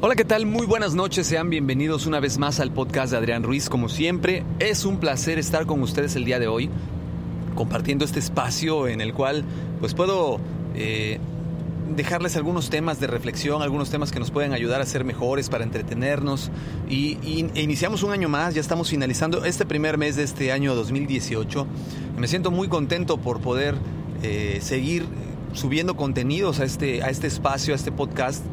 Hola, ¿qué tal? Muy buenas noches, sean bienvenidos una vez más al podcast de Adrián Ruiz. Como siempre, es un placer estar con ustedes el día de hoy, compartiendo este espacio en el cual pues puedo eh, dejarles algunos temas de reflexión, algunos temas que nos pueden ayudar a ser mejores, para entretenernos. Y, e iniciamos un año más, ya estamos finalizando este primer mes de este año 2018. Me siento muy contento por poder eh, seguir subiendo contenidos a este, a este espacio, a este podcast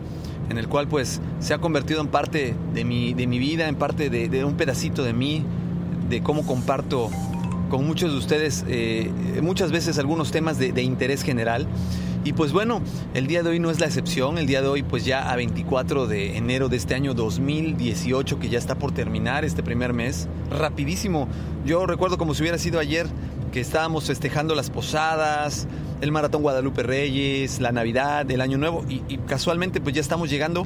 en el cual pues se ha convertido en parte de mi, de mi vida, en parte de, un pedacito de mí, de cómo comparto con muchos de ustedes eh, muchas veces algunos temas de, de, interés general. Y pues bueno, el día de hoy no es la excepción, el día de hoy pues ya a 24 de enero de este año 2018 que ya está por terminar este primer mes, rapidísimo. Yo recuerdo como si hubiera sido ayer que estábamos festejando las posadas, el Maratón Guadalupe Reyes, la Navidad, el Año Nuevo y, casualmente pues ya estamos llegando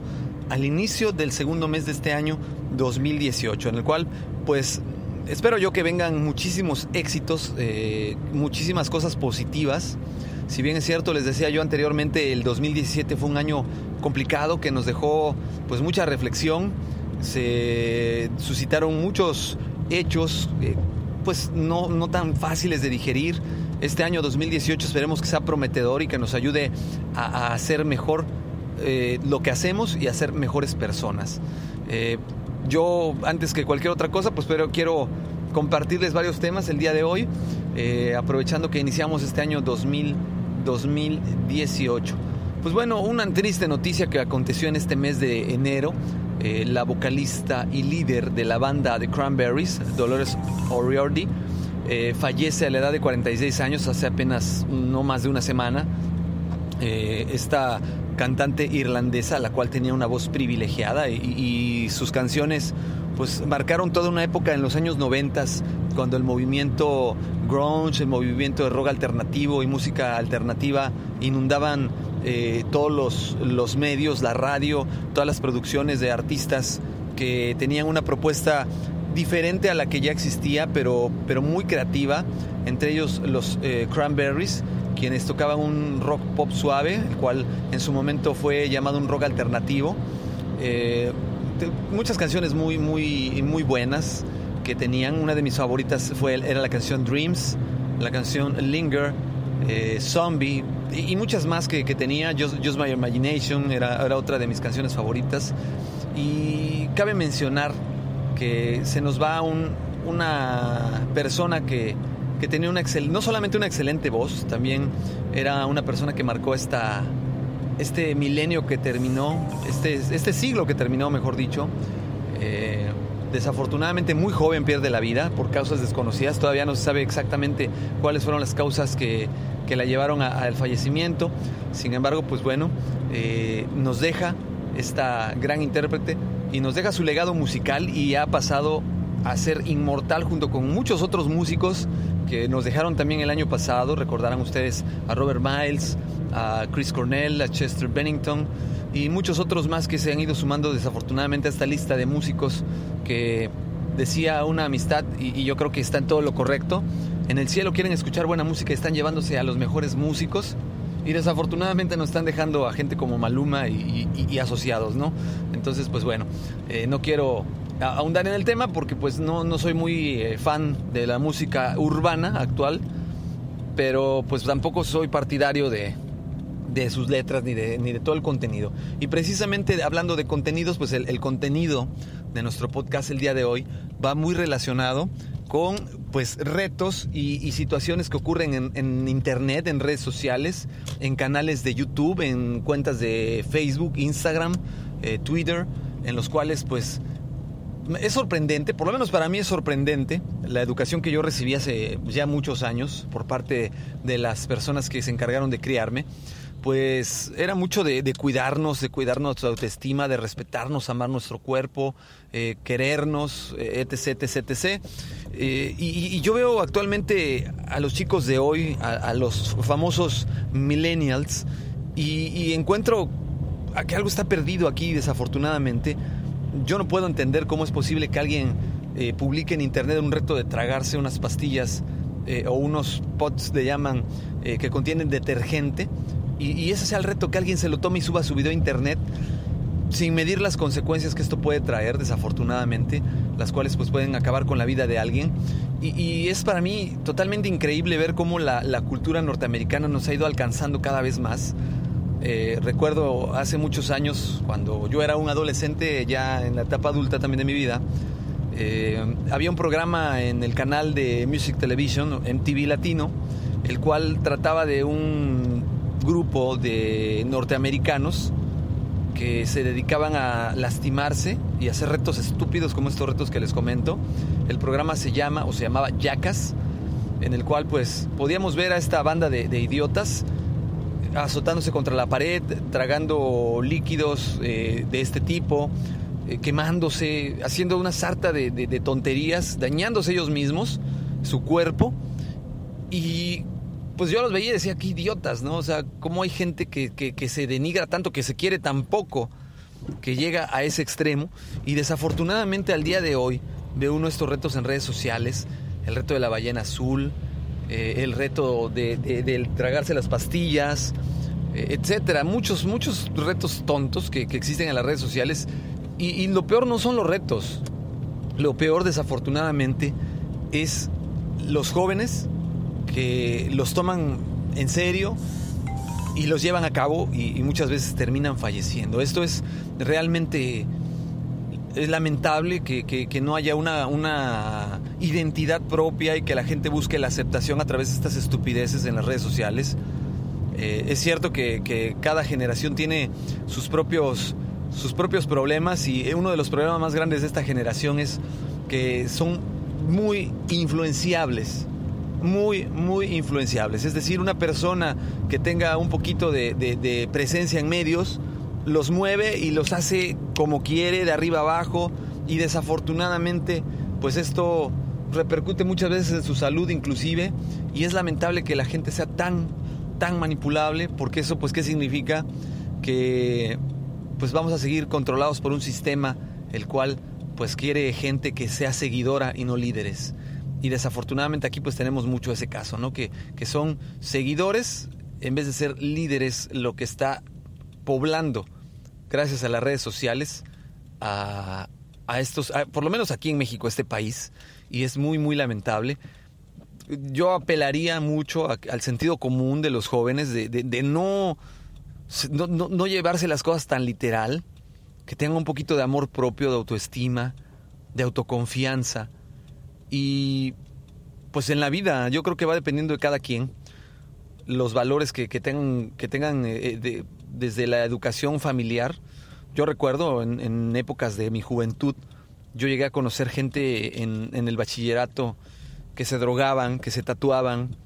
al inicio del segundo mes de este año 2018, en el cual pues espero yo que vengan muchísimos éxitos, eh, muchísimas cosas positivas. Si bien es cierto, les decía yo anteriormente, el 2017 fue un año complicado que nos dejó pues mucha reflexión, se suscitaron muchos hechos eh, pues no, no tan fáciles de digerir. Este año 2018 esperemos que sea prometedor y que nos ayude a, hacer mejor eh, lo que hacemos y a ser mejores personas. Eh, yo, antes que cualquier otra cosa, pues pero quiero compartirles varios temas el día de hoy, eh, aprovechando que iniciamos este año 2000, 2018. Pues bueno, una triste noticia que aconteció en este mes de enero. la vocalista y líder de la banda The Cranberries, Dolores O'Riordan, eh, fallece a la edad de 46 años, hace apenas no más de una semana. Eh, esta cantante irlandesa, la cual tenía una voz privilegiada y, sus canciones pues marcaron toda una época en los años 90 cuando el movimiento grunge, el movimiento de rock alternativo y música alternativa inundaban eh, todos los, los medios, la radio, todas las producciones de artistas que tenían una propuesta diferente a la que ya existía, pero, pero muy creativa. Entre ellos los eh, Cranberries, quienes tocaban un rock pop suave, el cual en su momento fue llamado un rock alternativo. Eh, muchas canciones muy, muy, muy buenas que tenían. Una de mis favoritas fue, era la canción Dreams, la canción Linger, eh, Zombie y, muchas más que, que tenía. Just, Just, My Imagination era, era otra de mis canciones favoritas. Y cabe mencionar que se nos va una persona que, tenía una no solamente una excelente voz, también era una persona que marcó esta, este milenio que terminó, este, este siglo que terminó, mejor dicho. Eh, desafortunadamente muy joven pierde la vida por causas desconocidas. Todavía no se sabe exactamente cuáles fueron las causas que, la llevaron al fallecimiento. Sin embargo, pues bueno, eh, nos deja esta gran intérprete y nos deja su legado musical y ha pasado a ser inmortal junto con muchos otros músicos que nos dejaron también el año pasado. Recordarán ustedes a Robert Miles, a Chris Cornell, a Chester Bennington y muchos otros más que se han ido sumando desafortunadamente a esta lista de músicos que decía una amistad y, yo creo que está en todo lo correcto. En el cielo quieren escuchar buena música y están llevándose a los mejores músicos y desafortunadamente nos están dejando a gente como Maluma y, asociados, ¿no? Entonces, pues bueno, eh, no quiero ahondar en el tema porque pues no, no soy muy eh, fan de la música urbana actual, pero pues tampoco soy partidario de, de sus letras ni de, ni de todo el contenido. Y precisamente hablando de contenidos, pues el, contenido de nuestro podcast el día de hoy va muy relacionado con pues retos y, situaciones que ocurren en, internet, en redes sociales, en canales de YouTube, en cuentas de Facebook, Instagram, eh, Twitter, en los cuales pues es sorprendente, por lo menos para mí es sorprendente, la educación que yo recibí hace ya muchos años por parte de las personas que se encargaron de criarme, pues era mucho de, cuidarnos, de cuidar nuestra autoestima, de respetarnos, amar nuestro cuerpo, eh, querernos, etc, etc, etc. y, yo veo actualmente a los chicos de hoy, a, los famosos millennials, y, encuentro que algo está perdido aquí, desafortunadamente yo no puedo entender cómo es posible que alguien eh, publique en internet un reto de tragarse unas pastillas eh, o unos pots de llaman eh, que contienen detergente y, ese sea el reto que alguien se lo tome y suba su video a internet sin medir las consecuencias que esto puede traer desafortunadamente las cuales pues pueden acabar con la vida de alguien. Y, es para mí totalmente increíble ver cómo la, cultura norteamericana nos ha ido alcanzando cada vez más. Eh, recuerdo hace muchos años, cuando yo era un adolescente, ya en la etapa adulta también de mi vida, eh, había un programa en el canal de Music Television, MTV Latino, el cual trataba de un grupo de norteamericanos que se dedicaban a lastimarse y hacer retos estúpidos como estos retos que les comento. El programa se llama o se llamaba Jackas, en el cual pues podíamos ver a esta banda de, de idiotas azotándose contra la pared, tragando líquidos eh, de este tipo, eh, quemándose, haciendo una sarta de, tonterías, dañándose ellos mismos, su cuerpo. Y pues yo los veía y decía, qué idiotas, ¿no? O sea, cómo hay gente que, que se denigra tanto, que se quiere tan poco, que llega a ese extremo. Y desafortunadamente al día de hoy veo uno de estos retos en redes sociales, el reto de la ballena azul, eh, el reto de, tragarse las pastillas, eh, etcétera. Muchos, muchos retos tontos que, existen en las redes sociales. Y, lo peor no son los retos. Lo peor, desafortunadamente, es los jóvenes que los toman en serio y los llevan a cabo y muchas veces terminan falleciendo. Esto es realmente es lamentable que, no haya una, una, identidad propia y que la gente busque la aceptación a través de estas estupideces en las redes sociales. Eh, es cierto que, cada generación tiene sus propios, sus propios problemas y uno de los problemas más grandes de esta generación es que son muy influenciables. Muy, muy influenciables. Es decir, una persona que tenga un poquito de presencia en medios, los mueve y los hace como quiere, de arriba abajo, y desafortunadamente, pues esto repercute muchas veces en su salud inclusive, y es lamentable que la gente sea tan, tan manipulable, porque eso pues qué significa que pues vamos a seguir controlados por un sistema el cual pues quiere gente que sea seguidora y no líderes. Y desafortunadamente aquí pues tenemos mucho ese caso, ¿no? Que, que son seguidores en vez de ser líderes lo que está poblando gracias a las redes sociales, a, estos, por lo menos aquí en México, este país, y es muy, muy lamentable. Yo apelaría mucho al sentido común de los jóvenes, de, no, no, no, llevarse las cosas tan literal, que tengan un poquito de amor propio, de autoestima, de autoconfianza. Y pues en la vida yo creo que va dependiendo de cada quien los valores que, tengan, que tengan eh, de, desde la educación familiar. Yo recuerdo en, épocas de mi juventud, yo llegué a conocer gente en, el bachillerato que se drogaban, que se tatuaban,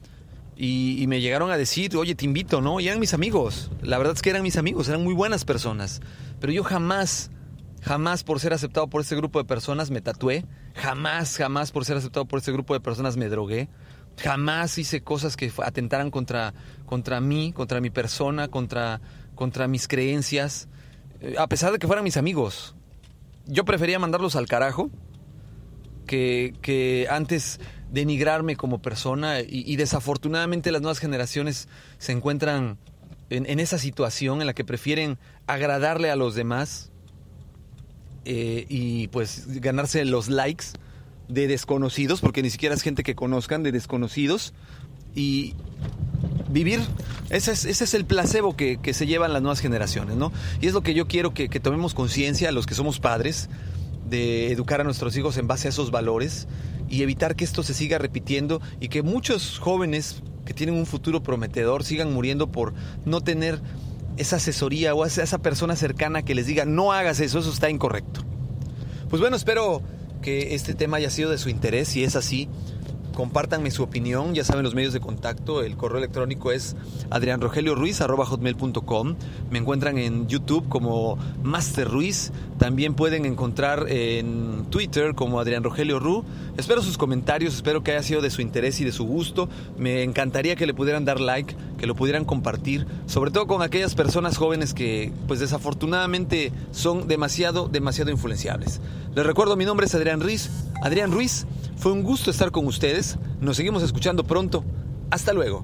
y, me llegaron a decir, oye, te invito, ¿no? Y eran mis amigos. La verdad es que eran mis amigos, eran muy buenas personas. Pero yo jamás, jamás por ser aceptado por ese grupo de personas me tatué. Jamás, jamás por ser aceptado por ese grupo de personas me drogué. Jamás hice cosas que atentaran contra, contra mí, contra mi persona, contra, contra mis creencias, eh, a pesar de que fueran mis amigos. Yo prefería mandarlos al carajo que, que antes denigrarme como persona y, desafortunadamente las nuevas generaciones se encuentran en, esa situación en la que prefieren agradarle a los demás eh, y pues ganarse los likes de desconocidos, porque ni siquiera es gente que conozcan, de desconocidos, y vivir, ese es, ese es el placebo que, se llevan las nuevas generaciones, ¿no? Y es lo que yo quiero que, que tomemos conciencia, los que somos padres, de educar a nuestros hijos en base a esos valores y evitar que esto se siga repitiendo y que muchos jóvenes que tienen un futuro prometedor sigan muriendo por no tener esa asesoría o esa persona cercana que les diga no hagas eso, eso está incorrecto. Pues bueno, espero que este tema haya sido de su interés. Si es así, compártanme su opinión. Ya saben los medios de contacto. El correo electrónico es adrianrogelioruiz.com. Me encuentran en YouTube como Master Ruiz. También pueden encontrar en Twitter como Adrián Rogelio Ru. Espero sus comentarios, espero que haya sido de su interés y de su gusto. Me encantaría que le pudieran dar like, que lo pudieran compartir, sobre todo con aquellas personas jóvenes que pues desafortunadamente son demasiado, demasiado influenciables. Les recuerdo, mi nombre es Adrián Ruiz. Adrián Ruiz, fue un gusto estar con ustedes. Nos seguimos escuchando pronto. Hasta luego.